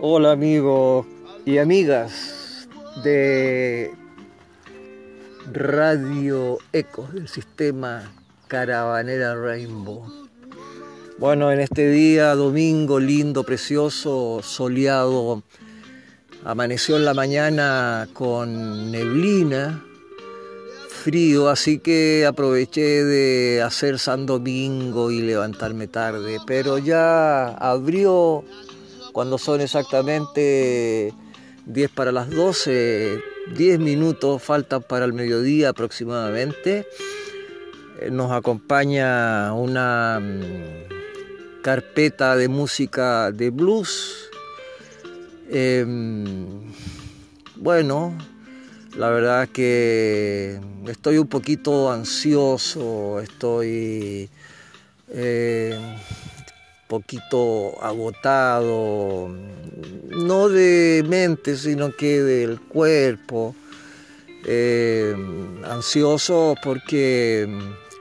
Hola amigos y amigas de Radio Ecos del sistema Caravanera Rainbow. Bueno, en este día, domingo lindo, precioso, soleado, amaneció en la mañana con neblina, frío, así que aproveché de hacer San Domingo y levantarme tarde, pero ya abrió cuando son exactamente 10 para las 12, 10 minutos faltan para el mediodía aproximadamente. Eh, nos acompaña una mm, carpeta de música de blues. Em, bueno, la verdad que estoy un poquito ansioso, estoy eh, poquito agotado, no de mente, sino que del cuerpo, eh, ansioso porque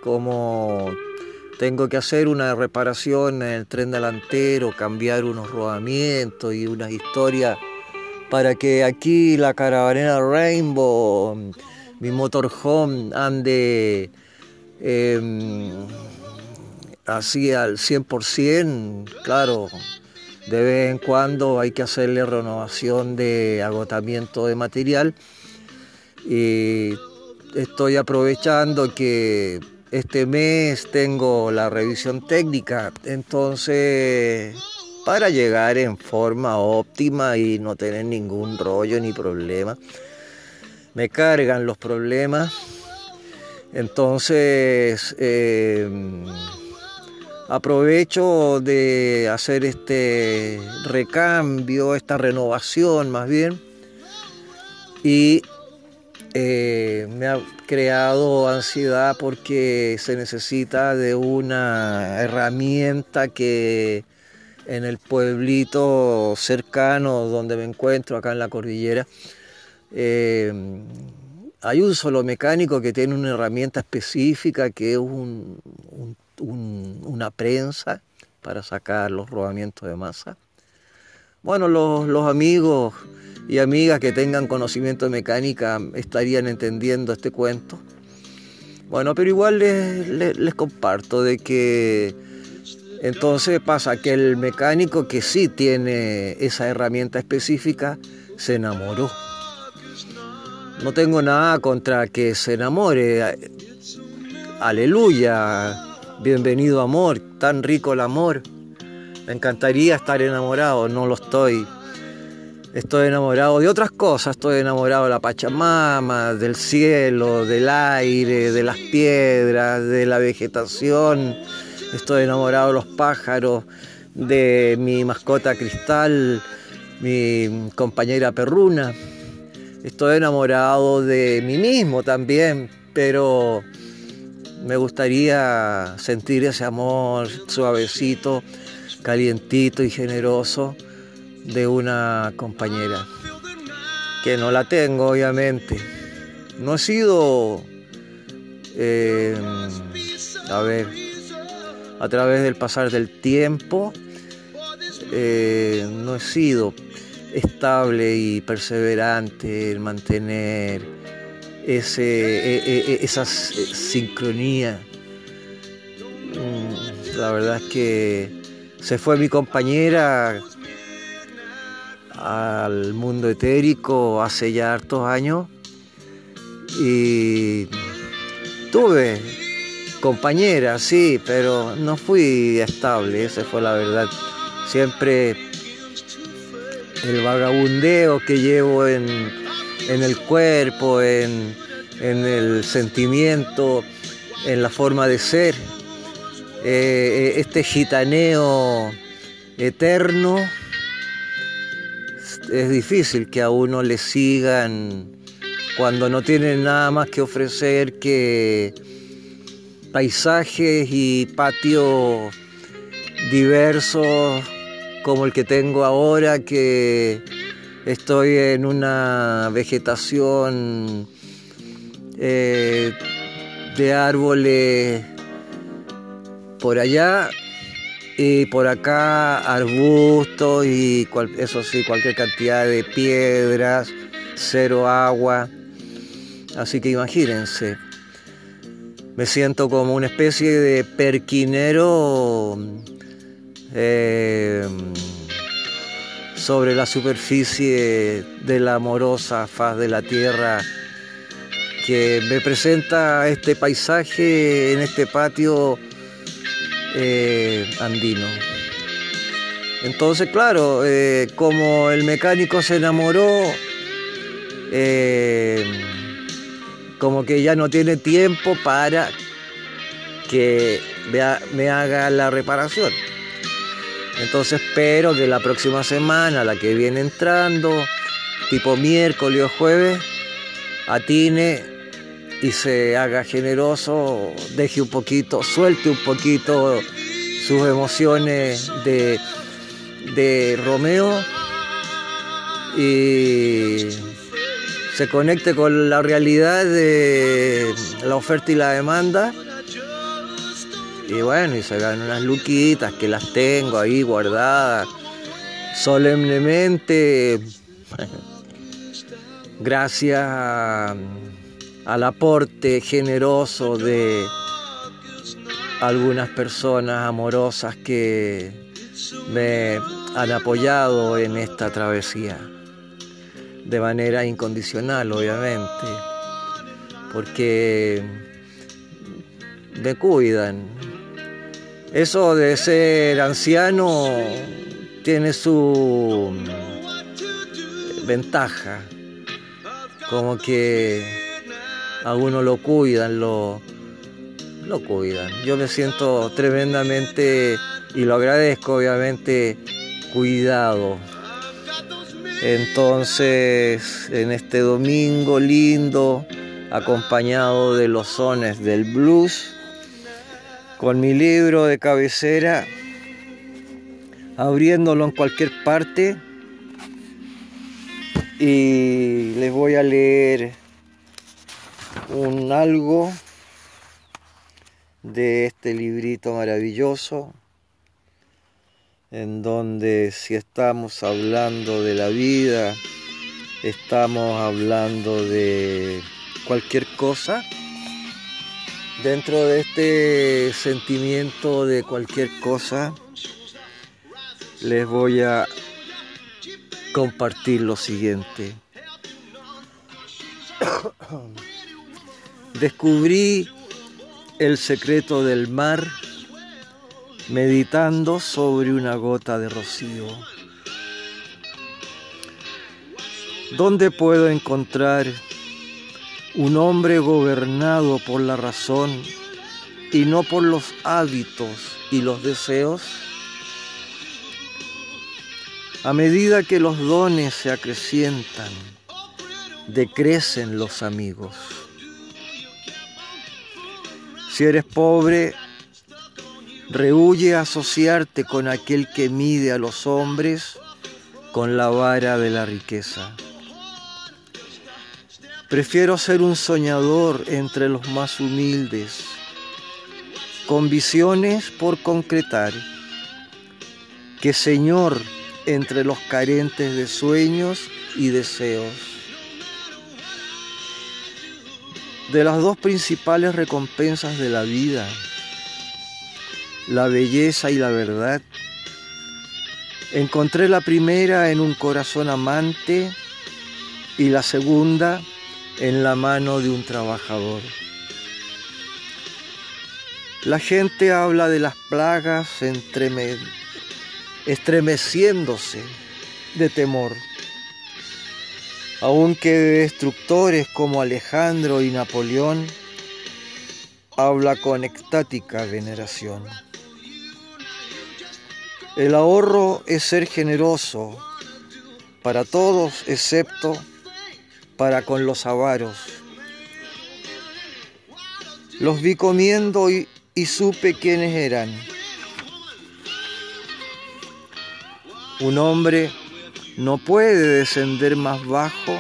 como tengo que hacer una reparación en el tren delantero, cambiar unos rodamientos y unas historias para que aquí la caravanera Rainbow, mi motorhome, ande... Em, así al 100%, claro, de vez en cuando hay que hacerle renovación de agotamiento de material. Y estoy aprovechando que este mes tengo la revisión técnica, entonces para llegar en forma óptima y no tener ningún rollo ni problema. Me cargan los problemas, entonces... Eh, aprovecho de hacer este recambio, esta renovación más bien, y eh, me ha creado ansiedad porque se necesita de una herramienta que en el pueblito cercano donde me encuentro, acá en la cordillera, eh, hay un solo mecánico que tiene una herramienta específica que es un, una prensa para sacar los rodamientos de masa. Bueno, los, amigos y amigas que tengan conocimiento de mecánica estarían entendiendo este cuento. Bueno, pero igual les, les, comparto de que entonces pasa que el mecánico que sí tiene esa herramienta específica se enamoró. No tengo nada contra que se enamore. Aleluya. Bienvenido amor, tan rico el amor. Me encantaría estar enamorado, no lo estoy. Estoy enamorado de otras cosas, estoy enamorado de la Pachamama, del cielo, del aire, de las piedras, de la vegetación. Estoy enamorado de los pájaros, de mi mascota cristal, mi compañera perruna. Estoy enamorado de mí mismo también, pero me gustaría sentir ese amor suavecito, calientito y generoso de una compañera, que no la tengo obviamente. No he sido, eh, a ver, a través del pasar del tiempo, eh, no he sido estable y perseverante en mantener ese, e, e, e, esa sincronía. Mm, la verdad es que se fue mi compañera al mundo etérico hace ya hartos años y tuve compañera, sí, pero no fui estable, esa fue la verdad. Siempre el vagabundeo que llevo en, en el cuerpo, en, el sentimiento, en la forma de ser. Eh, eh, este gitaneo eterno, es difícil que a uno le sigan cuando no tienen nada más que ofrecer que paisajes y patios diversos como el que tengo ahora que estoy en una vegetación eh, de árboles por allá Y por acá arbustos y eso sí, cualquier cantidad de piedras, cero agua. Así que imagínense, me siento como una especie de perquinero eh, sobre la superficie de la amorosa faz de la tierra que me presenta este paisaje en este patio eh, andino. Entonces, claro, eh, como el mecánico se enamoró, eh, como que ya no tiene tiempo para que me haga la reparación. Entonces espero que la próxima semana, la que viene entrando, tipo miércoles o jueves, atine y se haga generoso, deje un poquito, suelte un poquito sus emociones de, de Romeo y se conecte con la realidad de la oferta y la demanda y bueno, y se ganan unas luquitas que las tengo ahí guardadas solemnemente. Gracias al aporte generoso de algunas personas amorosas que me han apoyado en esta travesía. De manera incondicional, obviamente. Porque me cuidan, eso de ser anciano tiene su ventaja, como que a uno lo cuidan, lo, lo cuidan. Yo me siento tremendamente, y lo agradezco obviamente, cuidado. Entonces, en este domingo lindo, acompañado de los sones del blues, con mi libro de cabecera, abriéndolo en cualquier parte y les voy a leer un algo de este librito maravilloso en donde si estamos hablando de la vida, estamos hablando de cualquier cosa, Dentro de este sentimiento de cualquier cosa, les voy a compartir lo siguiente. Descubrí el secreto del mar meditando sobre una gota de rocío. ¿Dónde puedo encontrar un hombre gobernado por la razón y no por los hábitos y los deseos? A medida que los dones se acrecientan, decrecen los amigos. Si eres pobre, rehuye asociarte con aquel que mide a los hombres con la vara de la riqueza. Prefiero ser un soñador entre los más humildes, con visiones por concretar, que Señor entre los carentes de sueños y deseos. De las dos principales recompensas de la vida, la belleza y la verdad, encontré la primera en un corazón amante y la segunda en la mano de un trabajador. La gente habla de las plagas estremeciéndose de temor, aunque de destructores como Alejandro y Napoleón habla con extática veneración. El ahorro es ser generoso para todos excepto para con los avaros. Los vi comiendo y, y supe quiénes eran. Un hombre no puede descender más bajo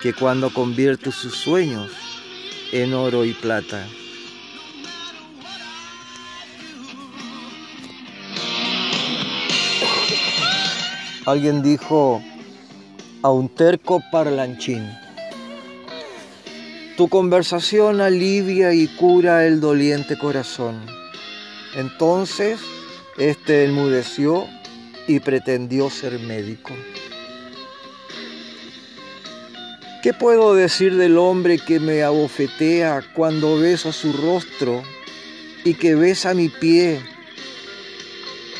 que cuando convierte sus sueños en oro y plata. Alguien dijo a un terco parlanchín, tu conversación alivia y cura el doliente corazón. Entonces, éste enmudeció y pretendió ser médico. ¿Qué puedo decir del hombre que me abofetea cuando beso su rostro y que besa mi pie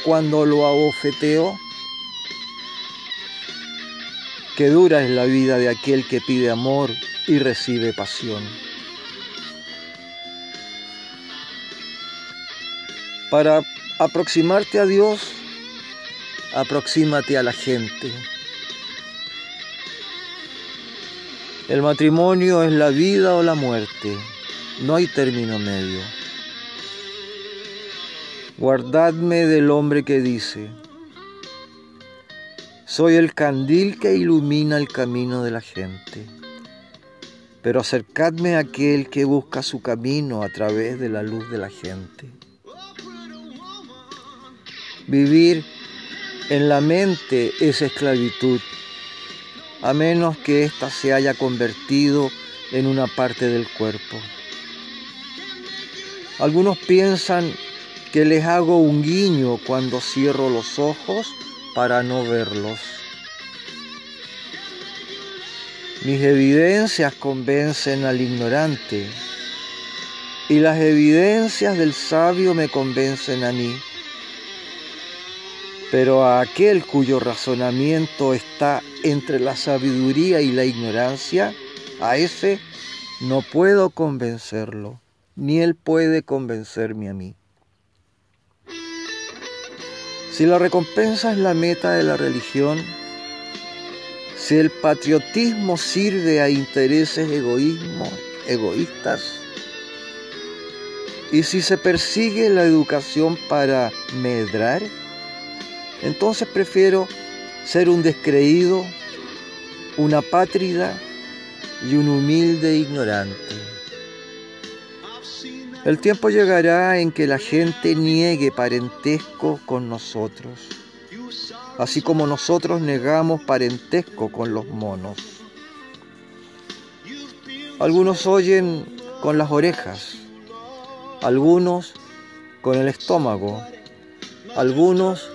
cuando lo abofeteo? Qué dura es la vida de aquel que pide amor y recibe pasión. Para aproximarte a Dios, aproxímate a la gente. El matrimonio es la vida o la muerte, no hay término medio. Guardadme del hombre que dice, soy el candil que ilumina el camino de la gente, pero acercadme a aquel que busca su camino a través de la luz de la gente. Vivir en la mente es esclavitud a menos que ésta se haya convertido en una parte del cuerpo. Algunos piensan que les hago un guiño cuando cierro los ojos para no verlos. Mis evidencias convencen al ignorante y las evidencias del sabio me convencen a mí pero a aquel cuyo razonamiento está entre la sabiduría y la ignorancia, a ese no puedo convencerlo, ni él puede convencerme a mí. Si la recompensa es la meta de la religión, si el patriotismo sirve a intereses egoísmo, egoístas, y si se persigue la educación para medrar, entonces prefiero ser un descreído, una apátrida y un humilde ignorante. El tiempo llegará en que la gente niegue parentesco con nosotros, así como nosotros negamos parentesco con los monos. Algunos oyen con las orejas, algunos con el estómago, algunos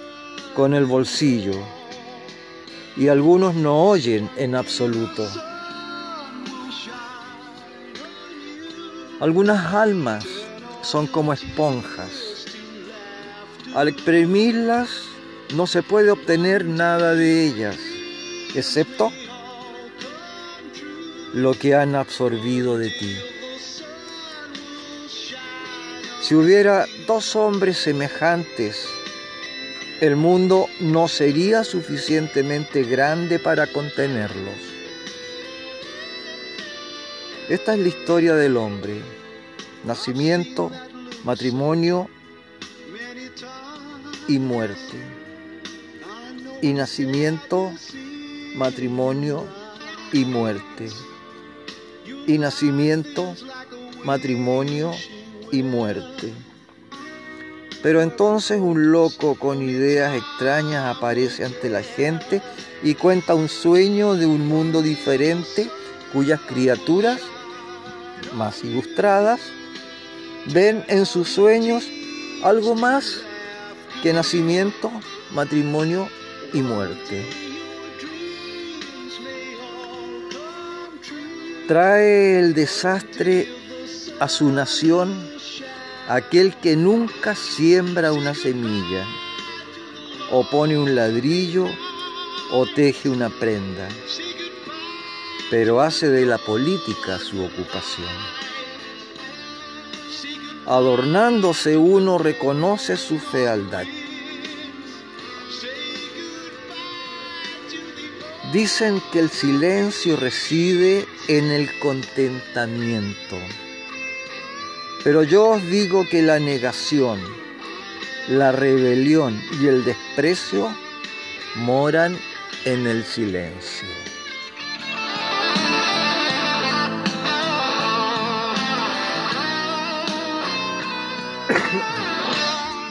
con el bolsillo y algunos no oyen en absoluto. Algunas almas son como esponjas. Al exprimirlas no se puede obtener nada de ellas, excepto lo que han absorbido de ti. Si hubiera dos hombres semejantes el mundo no sería suficientemente grande para contenerlos. Esta es la historia del hombre. Nacimiento, matrimonio y muerte. Y nacimiento, matrimonio y muerte. Y nacimiento, matrimonio y muerte. Pero entonces un loco con ideas extrañas aparece ante la gente y cuenta un sueño de un mundo diferente cuyas criaturas, más ilustradas, ven en sus sueños algo más que nacimiento, matrimonio y muerte. Trae el desastre a su nación aquel que nunca siembra una semilla, o pone un ladrillo, o teje una prenda, pero hace de la política su ocupación. Adornándose uno reconoce su fealdad. Dicen que el silencio reside en el contentamiento. Pero yo os digo que la negación, la rebelión y el desprecio moran en el silencio.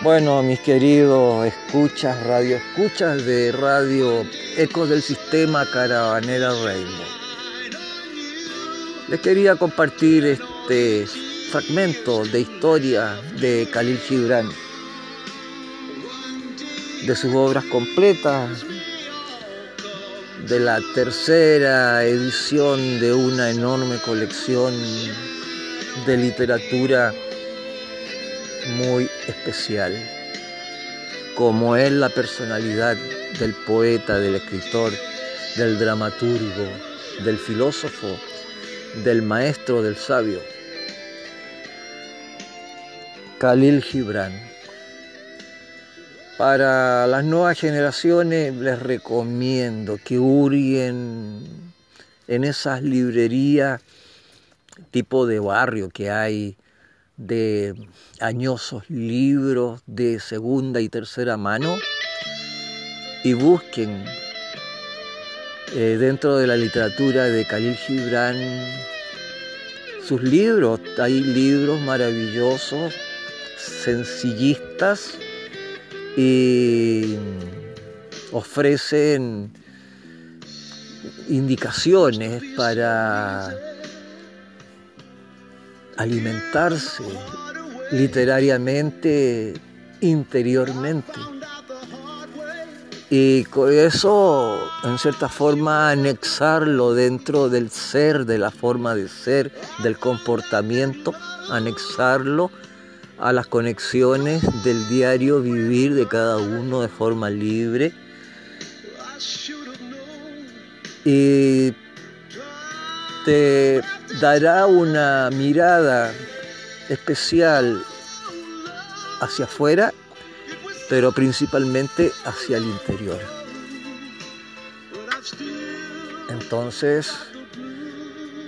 Bueno, mis queridos escuchas, radio escuchas de Radio Ecos del Sistema Caravanera Rainbow. Les quería compartir este fragmento de historia de Khalil Gibran, de sus obras completas, de la tercera edición de una enorme colección de literatura muy especial, como es la personalidad del poeta, del escritor, del dramaturgo, del filósofo, del maestro, del sabio. Khalil Gibran. Para las nuevas generaciones les recomiendo que hurguen en esas librerías tipo de barrio que hay de añosos libros de segunda y tercera mano y busquen eh, dentro de la literatura de Khalil Gibran sus libros. Hay libros maravillosos, sencillistas y ofrecen indicaciones para alimentarse literariamente, interiormente. Y con eso, en cierta forma, anexarlo dentro del ser, de la forma de ser, del comportamiento, anexarlo a las conexiones del diario vivir de cada uno de forma libre. Y te dará una mirada especial hacia afuera, pero principalmente hacia el interior. Entonces,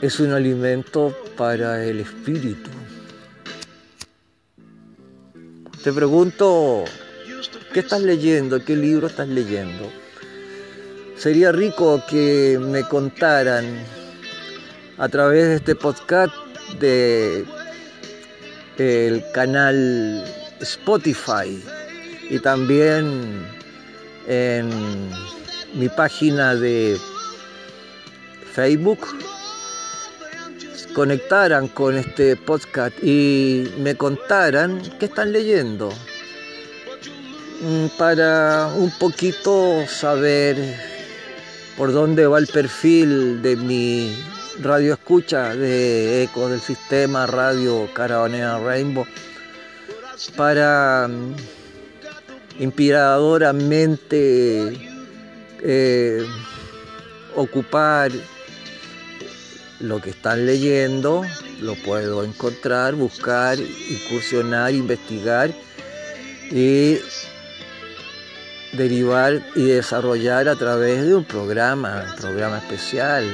es un alimento para el espíritu. Te pregunto, ¿qué estás leyendo? ¿Qué libro estás leyendo? Sería rico que me contaran a través de este podcast de el canal Spotify y también en mi página de Facebook. Conectaran con este podcast y me contaran qué están leyendo. Mm, para un poquito saber por dónde va el perfil de mi radio escucha de Eco del Sistema Radio Caravanera Rainbow para mm, inspiradoramente eh, ocupar lo que están leyendo, lo puedo encontrar, buscar, incursionar, investigar y derivar y desarrollar a través de un programa, un programa especial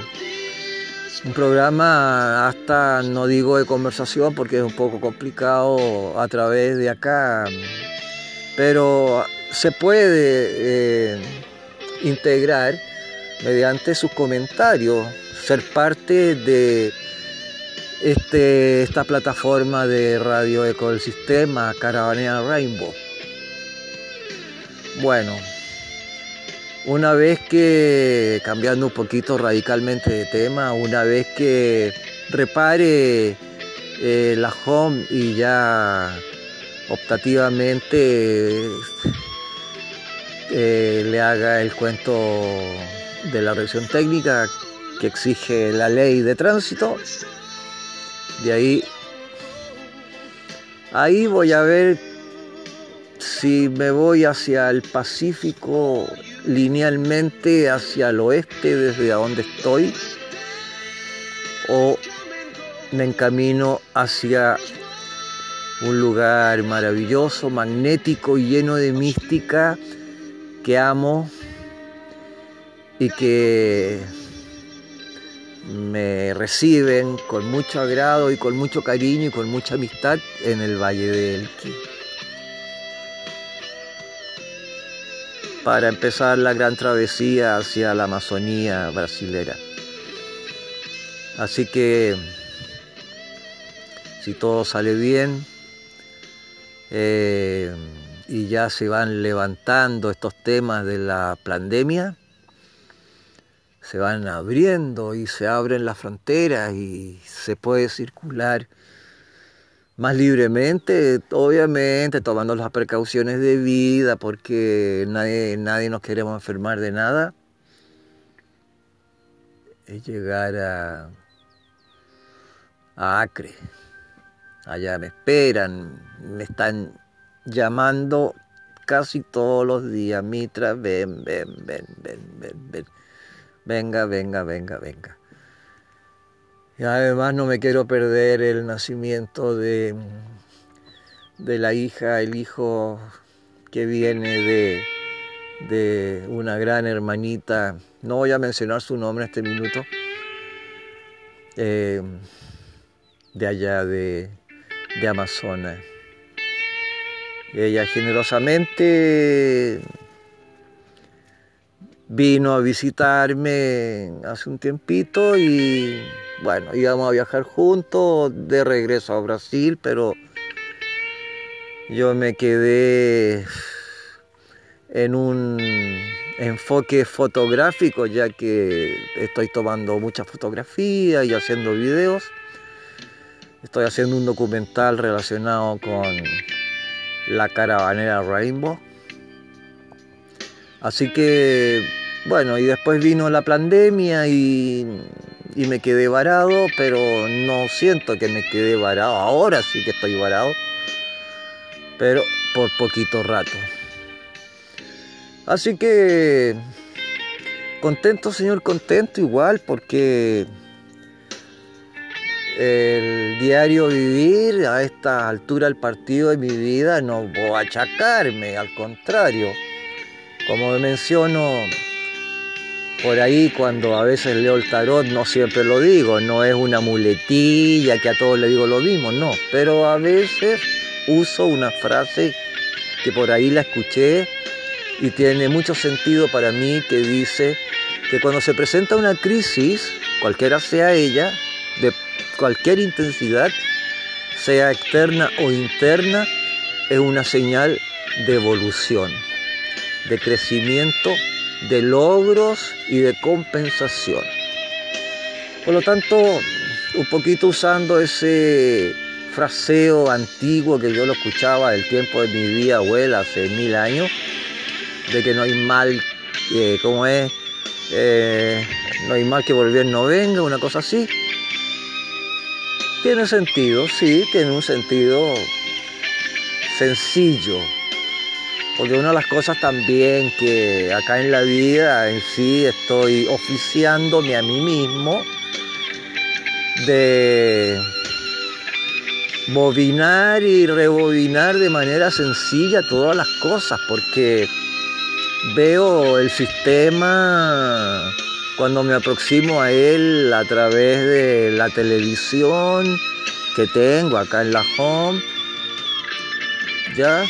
un programa hasta, no digo de conversación porque es un poco complicado a través de acá, pero se puede eh, integrar mediante sus comentarios, ser parte de este, esta plataforma de radio eco del sistema Caravanea Rainbow. Bueno, una vez que, cambiando un poquito radicalmente de tema, una vez que repare eh, la home y ya optativamente eh, le haga el cuento de la revisión técnica que exige la ley de tránsito, de ahí, ahí voy a ver si me voy hacia el Pacífico linealmente hacia el oeste desde donde estoy o me encamino hacia un lugar maravilloso, magnético y lleno de mística que amo y que me reciben con mucho agrado y con mucho cariño y con mucha amistad en el Valle de Elqui. Para empezar la gran travesía hacia la Amazonía brasilera. Así que si todo sale bien, eh, y ya se van levantando estos temas de la pandemia, se van abriendo y se abren las fronteras y se puede circular más libremente, obviamente tomando las precauciones de vida porque nadie, nadie nos queremos enfermar de nada, es llegar a, a Acre. Allá me esperan, me están llamando casi todos los días, Mitra, ven, ven, ven, ven, ven, ven. Venga, venga, venga, venga. Y además no me quiero perder el nacimiento de, de la hija, el hijo que viene de, de una gran hermanita, no voy a mencionar su nombre en este minuto, eh, de allá de, de Amazonas. Ella generosamente vino a visitarme hace un tiempito y bueno, íbamos a viajar juntos de regreso a Brasil, pero yo me quedé en un enfoque fotográfico ya que estoy tomando muchas fotografías y haciendo videos. Estoy haciendo un documental relacionado con la caravanera Rainbow. Así que, bueno, y después vino la pandemia y, y, me quedé varado, pero no siento que me quedé varado. Ahora sí que estoy varado, pero por poquito rato. Así que, contento, señor, contento igual, porque el diario vivir a esta altura del partido de mi vida no voy a achacarme, al contrario. Como menciono por ahí cuando a veces leo el tarot, no siempre lo digo, no es una muletilla que a todos le digo lo mismo, no, pero a veces uso una frase que por ahí la escuché y tiene mucho sentido para mí que dice que cuando se presenta una crisis, cualquiera sea ella, de cualquier intensidad, sea externa o interna, es una señal de evolución, de crecimiento, de logros y de compensación. Por lo tanto, un poquito usando ese fraseo antiguo que yo lo escuchaba del tiempo de mi vida abuela hace mil años, de que no hay mal, eh, es, eh, no hay mal que volver no venga, una cosa así. Tiene sentido, sí, tiene un sentido sencillo. Porque una de las cosas también que acá en la vida en sí estoy oficiándome a mí mismo de bobinar y rebobinar de manera sencilla todas las cosas, porque veo el sistema cuando me aproximo a él a través de la televisión que tengo acá en la home, ya,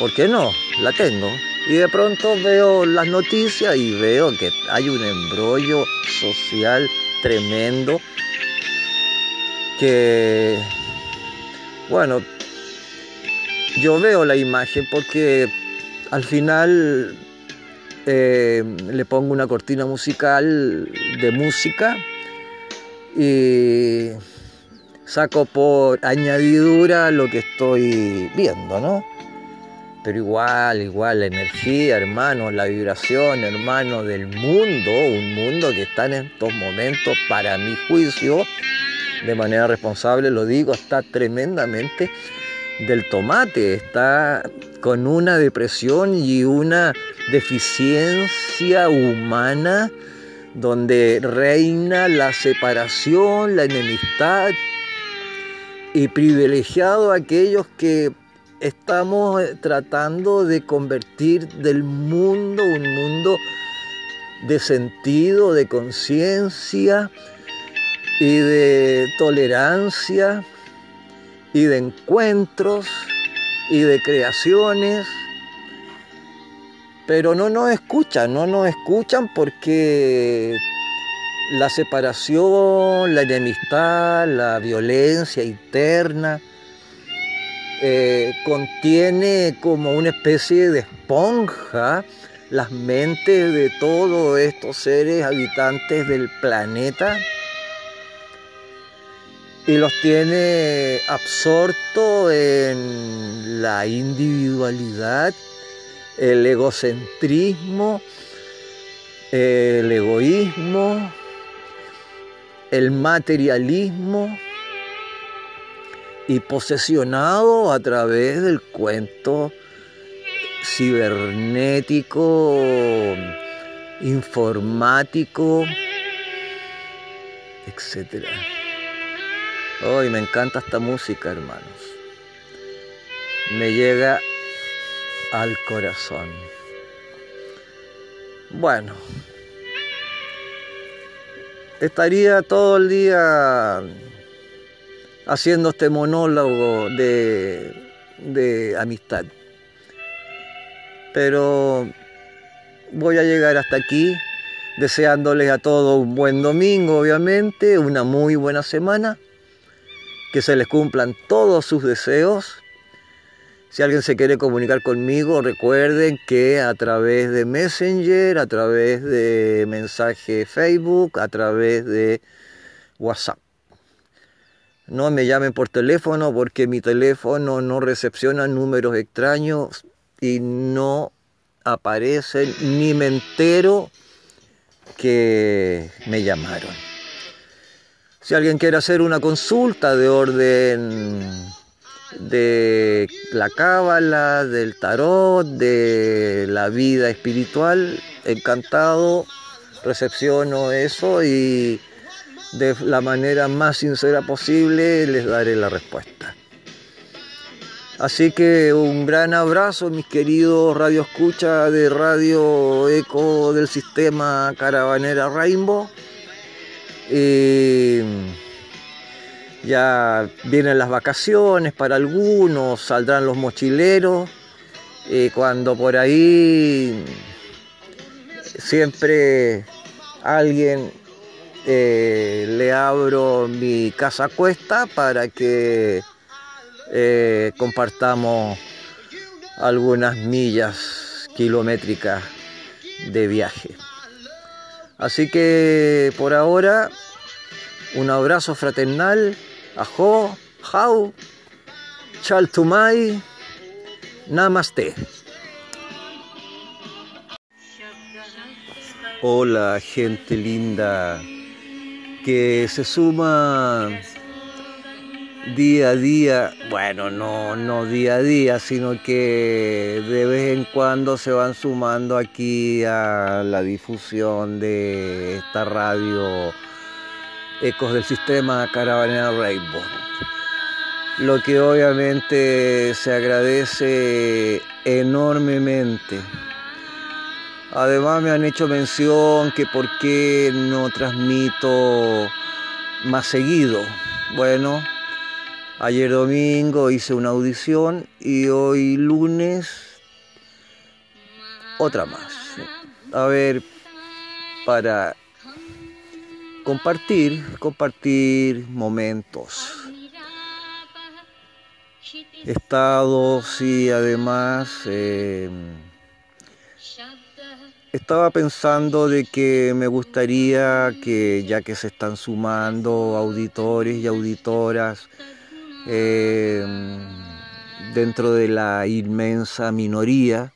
¿por qué no? La tengo. Y de pronto veo las noticias y veo que hay un embrollo social tremendo que, bueno, yo veo la imagen porque al final eh, le pongo una cortina musical de música y saco por añadidura lo que estoy viendo, ¿no? Pero igual, igual, la energía, hermano, la vibración, hermano, del mundo, un mundo que está en estos momentos, para mi juicio, de manera responsable, lo digo, está tremendamente del tomate, está con una depresión y una deficiencia humana donde reina la separación, la enemistad y privilegiado aquellos que estamos tratando de convertir del mundo un mundo de sentido, de conciencia y de tolerancia y de encuentros y de creaciones, pero no nos escuchan, no nos escuchan porque la separación, la enemistad, la violencia interna eh, contiene como una especie de esponja las mentes de todos estos seres habitantes del planeta. Y los tiene absorto en la individualidad, el egocentrismo, el egoísmo, el materialismo y posesionado a través del cuento cibernético, informático, etc. Hoy me encanta esta música, hermanos. Me llega al corazón. Bueno, estaría todo el día haciendo este monólogo de, amistad. Pero voy a llegar hasta aquí deseándoles a todos un buen domingo, obviamente, una muy buena semana que se les cumplan todos sus deseos. Si alguien se quiere comunicar conmigo, recuerden que a través de Messenger, a través de mensaje Facebook, a través de WhatsApp. No me llamen por teléfono porque mi teléfono no recepciona números extraños y no aparecen ni me entero que me llamaron. Si alguien quiere hacer una consulta de orden de la cábala, del tarot, de la vida espiritual, encantado, recepciono eso y de la manera más sincera posible les daré la respuesta. Así que un gran abrazo, mis queridos radio escucha de Radio Eco del sistema Caravanera Rainbow. Ya vienen las vacaciones para algunos, saldrán los mochileros. Eh, cuando por ahí siempre alguien eh, le abro mi casa cuesta para que compartamos algunas millas kilométricas de viaje. Así que por ahora, un abrazo fraternal. Ajo, jau, chaltumai, namaste. Hola, gente linda que se suma día a día, bueno, no, no día a día, sino que de vez en cuando se van sumando aquí a la difusión de esta radio Ecos del Sistema Caravanera Rainbow. Lo que obviamente se agradece enormemente. Además me han hecho mención que por qué no transmito más seguido. Bueno, Ayer domingo hice una audición y hoy lunes otra más. A ver, para compartir, compartir momentos, estados y además em, estaba pensando de que me gustaría que ya que se están sumando auditores y auditoras, Em, dentro de la inmensa minoría.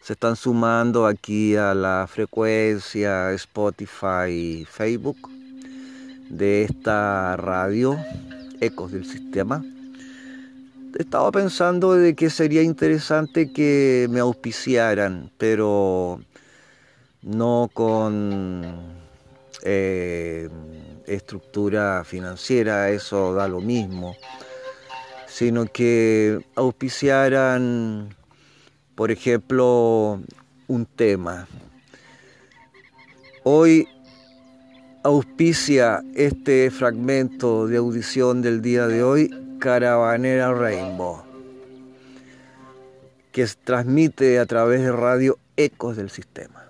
Se están sumando aquí a la frecuencia Spotify y Facebook de esta radio, Ecos del Sistema. Estaba pensando de que sería interesante que me auspiciaran, pero no con eh, estructura financiera, eso da lo mismo, sino que auspiciaran, por ejemplo, un tema. Hoy auspicia este fragmento de audición del día de hoy Caravanera Rainbow, que transmite a través de radio Ecos del Sistema.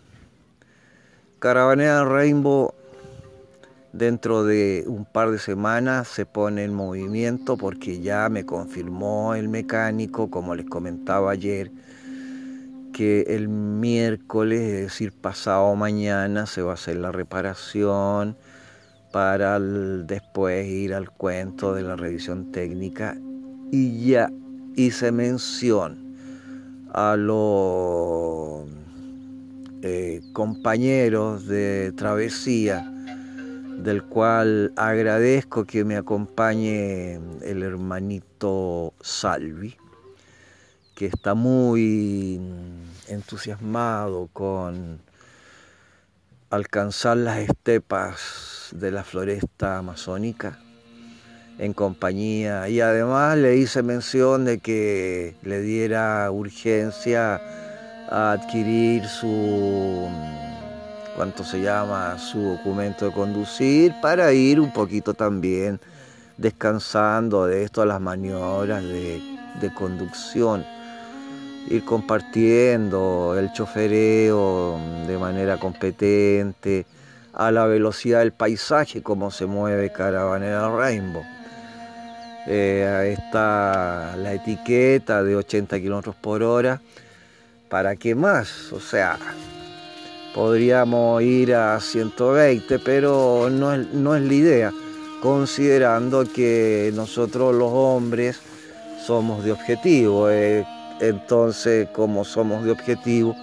Caravanera Rainbow dentro de un par de semanas se pone en movimiento porque ya me confirmó el mecánico, como les comentaba ayer, que el miércoles, es decir, pasado mañana, se va a hacer la reparación para después ir al cuento de la revisión técnica. Y ya hice mención a los compañeros de travesía, del cual agradezco que me acompañe el hermanito Salvi, que está muy entusiasmado con alcanzar las estepas de la floresta amazónica en compañía. Y además le hice mención de que le diera urgencia a adquirir su cuánto se llama su documento de conducir para ir un poquito también descansando de esto las maniobras de, conducción ir compartiendo el chofereo de manera competente a la velocidad del paisaje como se mueve Caravanera Rainbow eh, está la etiqueta de 80 kilómetros por hora. ¿Para qué más? O sea, podríamos ir a 120, pero no es, no es la idea, considerando que nosotros los hombres somos de objetivo. Eh, entonces, como somos de objetivo,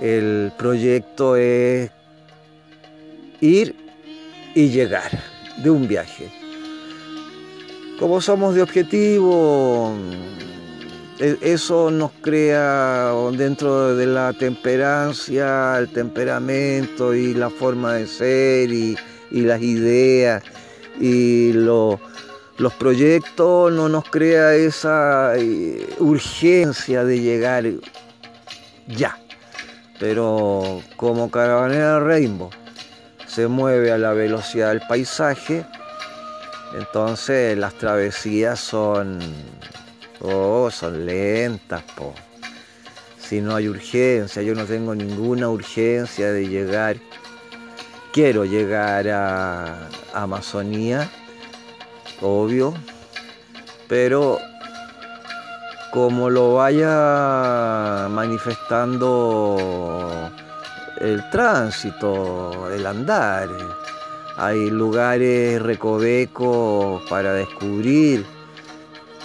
el proyecto es ir y llegar de un viaje. Como somos de objetivo, eso nos crea dentro de la temperancia, el temperamento y la forma de ser y, las ideas y los proyectos no nos crea esa eh, urgencia de llegar ya. Pero como Caravanera Rainbow se mueve a la velocidad del paisaje, entonces las travesías son, oh, son lentas, po. Si no hay urgencia, yo no tengo ninguna urgencia de llegar. Quiero llegar a Amazonía, obvio, pero como lo vaya manifestando el tránsito, el andar, hay lugares recovecos para descubrir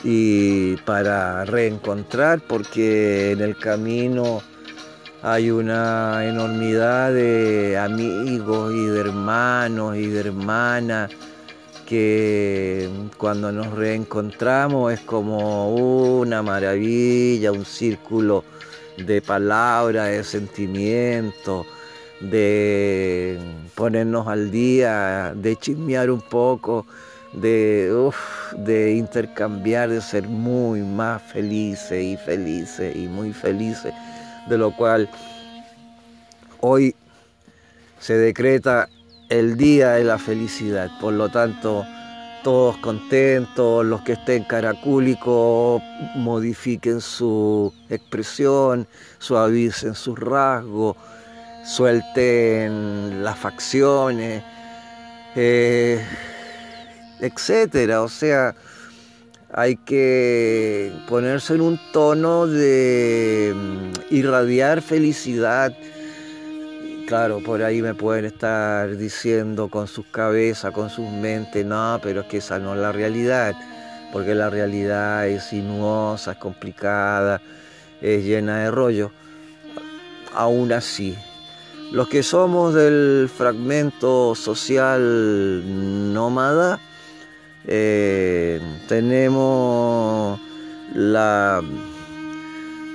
y para reencontrar porque en el camino hay una enormidad de amigos y de hermanos y de hermanas que cuando nos reencontramos es como una maravilla, un círculo de palabras, de sentimientos de ponernos al día, de chismear un poco, de, de intercambiar, de ser muy más felices y felices y muy felices, de lo cual hoy se decreta el día de la felicidad. Por lo tanto, todos contentos, los que estén caracúlicos modifiquen su expresión, suavicen sus rasgos suelten las facciones, eh, etcétera. O sea, hay que ponerse en un tono de mm, irradiar felicidad. Claro, por ahí me pueden estar diciendo con sus cabezas, con sus mentes, no, pero es que esa no es la realidad, porque la realidad es sinuosa, es complicada, es llena de rollo. Aún así, los que somos del fragmento social nómada, eh, tenemos la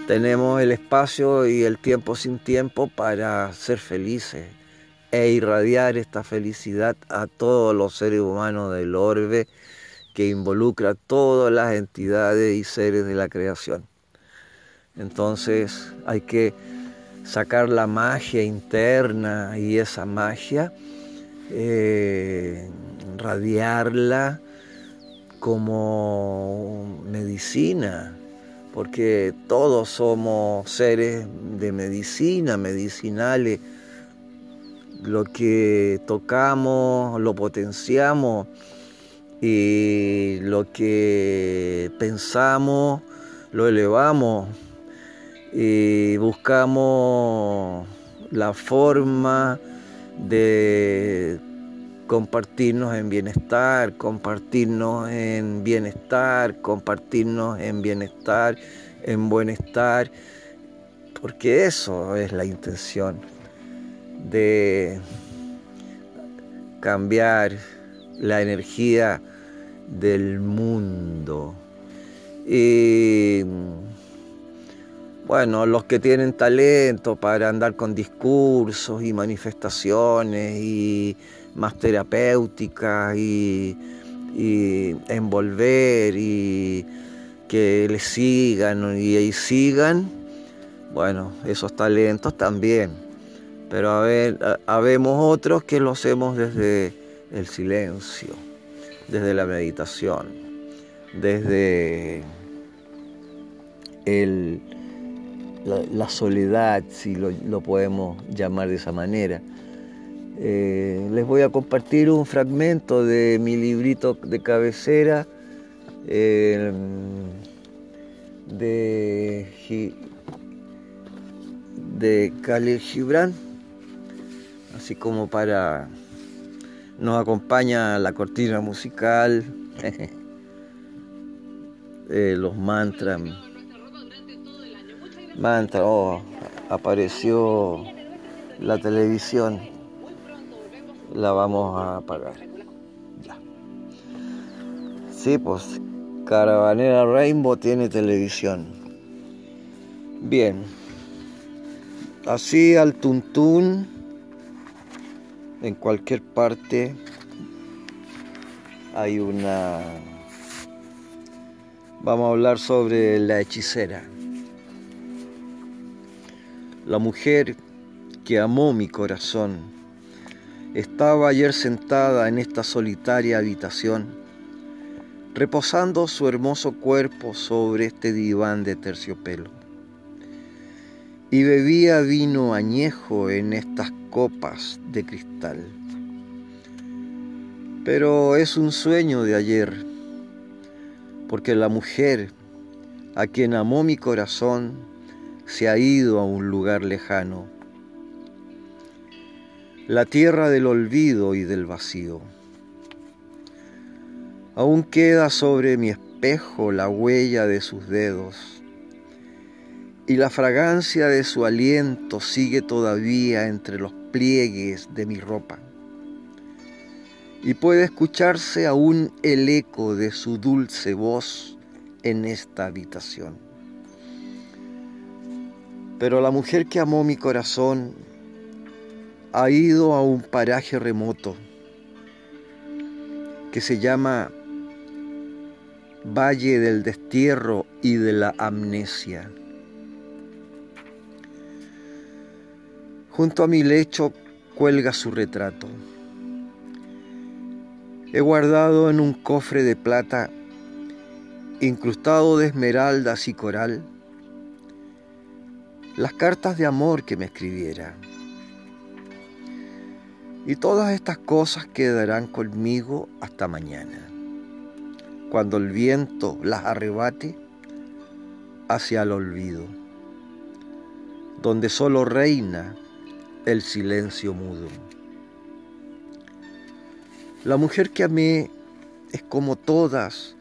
tenemos el espacio y el tiempo sin tiempo para ser felices e irradiar esta felicidad a todos los seres humanos del orbe que involucra a todas las entidades y seres de la creación. Entonces hay que sacar la magia interna y esa magia, eh, radiarla como medicina, porque todos somos seres de medicina, medicinales, lo que tocamos lo potenciamos y lo que pensamos lo elevamos y buscamos la forma de compartirnos en bienestar, compartirnos en bienestar, compartirnos en bienestar, en bienestar, porque eso es la intención de cambiar la energía del mundo. Y bueno, los que tienen talento para andar con discursos y manifestaciones y más terapéuticas y, envolver y que le sigan y, y sigan, bueno, esos talentos también. Pero a ver, habemos otros que lo hacemos desde el silencio, desde la meditación, desde el la, soledad, si lo, podemos llamar de esa manera. Eh, les voy a compartir un fragmento de mi librito de cabecera eh, de, de Khalil Gibran, así como para... Nos acompaña la cortina musical, eh, los mantras. Mantra, oh, apareció la televisión, la vamos a apagar. Ya. Sí, pues Caravanera Rainbow tiene televisión. Bien. Así al tuntún, en cualquier parte hay una... Vamos a hablar sobre la hechicera. La mujer que amó mi corazón estaba ayer sentada en esta solitaria habitación, reposando su hermoso cuerpo sobre este diván de terciopelo. Y bebía vino añejo en estas copas de cristal. Pero es un sueño de ayer, porque la mujer a quien amó mi corazón se ha ido a un lugar lejano, la tierra del olvido y del vacío. Aún queda sobre mi espejo la huella de sus dedos y la fragancia de su aliento sigue todavía entre los pliegues de mi ropa. Y puede escucharse aún el eco de su dulce voz en esta habitación. Pero la mujer que amó mi corazón ha ido a un paraje remoto que se llama Valle del Destierro y de la Amnesia. Junto a mi lecho cuelga su retrato. He guardado en un cofre de plata, incrustado de esmeraldas y coral, las cartas de amor que me escribiera. Y todas estas cosas quedarán conmigo hasta mañana, cuando el viento las arrebate hacia el olvido, donde solo reina el silencio mudo. La mujer que amé es como todas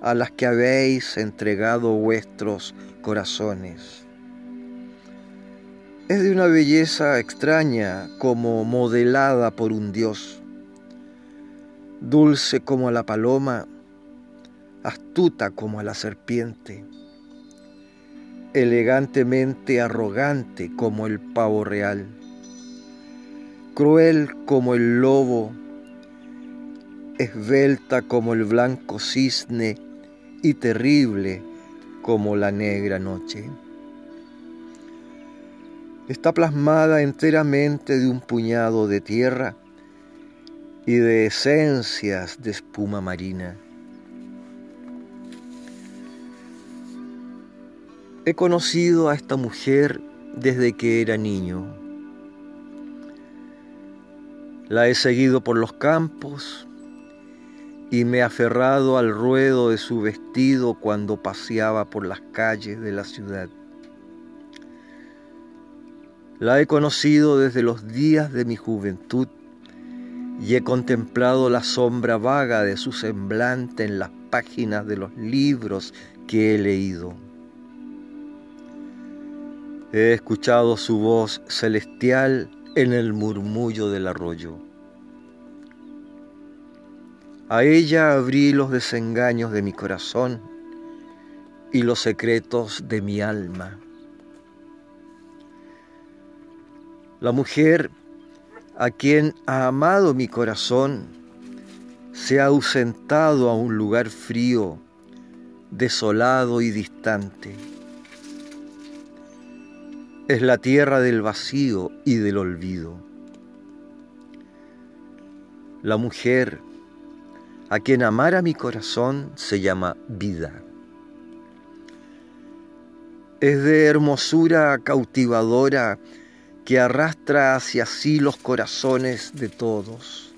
a las que habéis entregado vuestros corazones es de una belleza extraña como modelada por un dios, dulce como la paloma, astuta como la serpiente, elegantemente arrogante como el pavo real, cruel como el lobo, esbelta como el blanco cisne y terrible como la negra noche está plasmada enteramente de un puñado de tierra y de esencias de espuma marina. He conocido a esta mujer desde que era niño. La he seguido por los campos y me he aferrado al ruedo de su vestido cuando paseaba por las calles de la ciudad. La he conocido desde los días de mi juventud y he contemplado la sombra vaga de su semblante en las páginas de los libros que he leído. He escuchado su voz celestial en el murmullo del arroyo. A ella abrí los desengaños de mi corazón y los secretos de mi alma. La mujer a quien ha amado mi corazón se ha ausentado a un lugar frío, desolado y distante es la tierra del vacío y del olvido. La mujer a quien amara mi corazón se llama vida. Es de hermosura cautivadora que arrastra hacia sí los corazones de todos.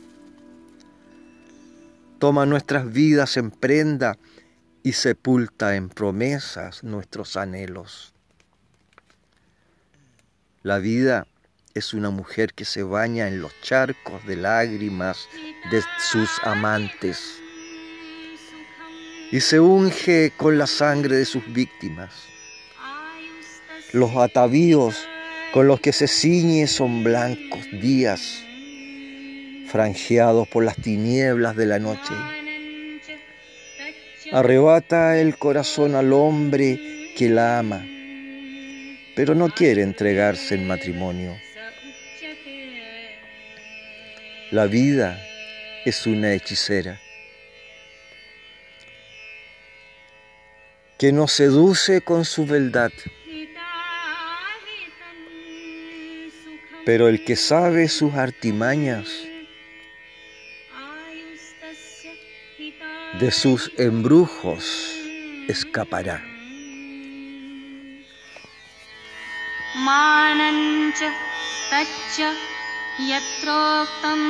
Toma nuestras vidas en prenda y sepulta en promesas nuestros anhelos. La vida es una mujer que se baña en los charcos de lágrimas de sus amantes y se unge con la sangre de sus víctimas. Los atavíos con los que se ciñe son blancos días, franjeados por las tinieblas de la noche. Arrebata el corazón al hombre que la ama pero no quiere entregarse en matrimonio. La vida es una hechicera que nos seduce con su beldad. Pero el que sabe sus artimañas, de sus embrujos escapará. मानञ्च तच्च यत्रोक्तम्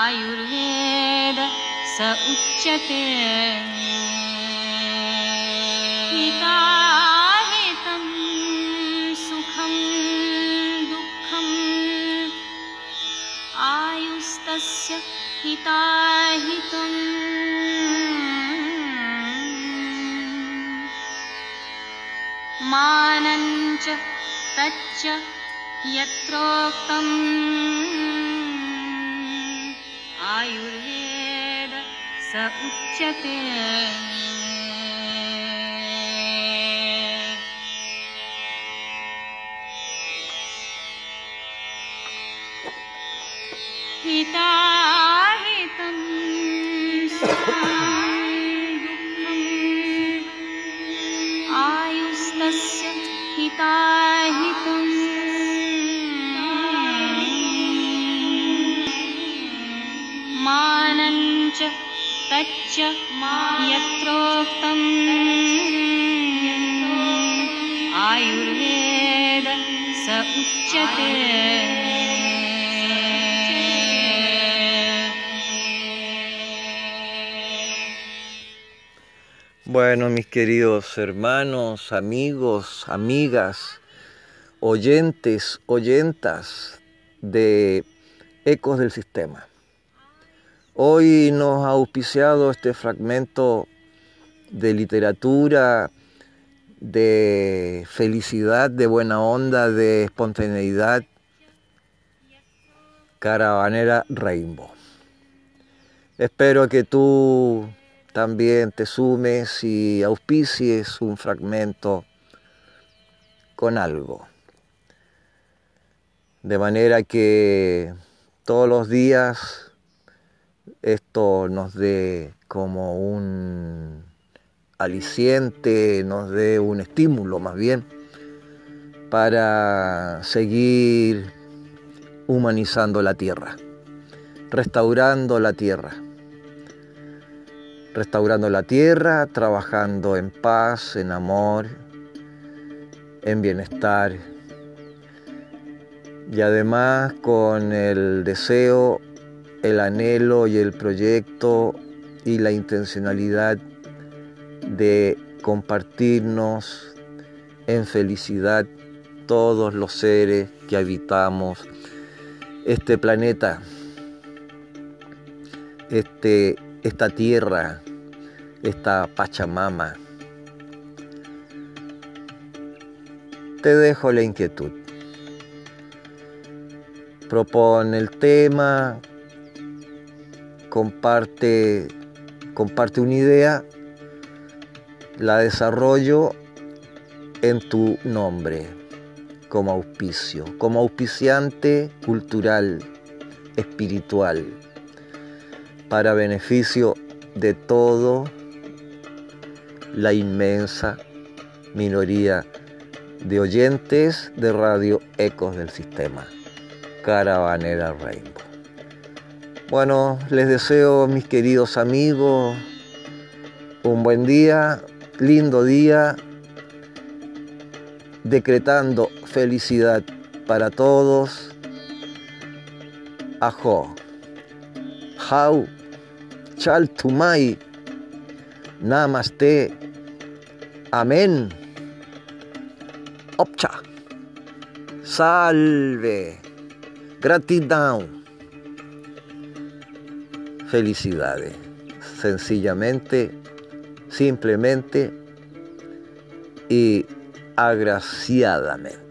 आयुर्वेद स उच्यते हिताहितम् मानञ्च तच्च यत्रोक्तम्। आयुर्वेद स उच्यते। हिताहितं यत्रोक्तम् आयुर्वेद स उच्यते Bueno, mis queridos hermanos, amigos, amigas, oyentes, oyentas de Ecos del Sistema. Hoy nos ha auspiciado este fragmento de literatura, de felicidad, de buena onda, de espontaneidad, Caravanera Rainbow. Espero que tú también te sumes y auspicies un fragmento con algo. De manera que todos los días esto nos dé como un aliciente, nos dé un estímulo más bien para seguir humanizando la tierra, restaurando la tierra restaurando la tierra, trabajando en paz, en amor, en bienestar y además con el deseo, el anhelo y el proyecto y la intencionalidad de compartirnos en felicidad todos los seres que habitamos este planeta, este, esta tierra, esta Pachamama. Te dejo la inquietud. Propone el tema, comparte, comparte una idea, la desarrollo en tu nombre como auspicio, como auspiciante cultural, espiritual, para beneficio de todo la inmensa minoría de oyentes de Radio Ecos del Sistema, Caravanera Rainbow. Bueno, les deseo, mis queridos amigos, un buen día, lindo día, decretando felicidad para todos. Ajo. How. Chal Tumai. Namaste. Amén. Opcha. Salve. Gratitud. Felicidades. Sencillamente, simplemente y agraciadamente.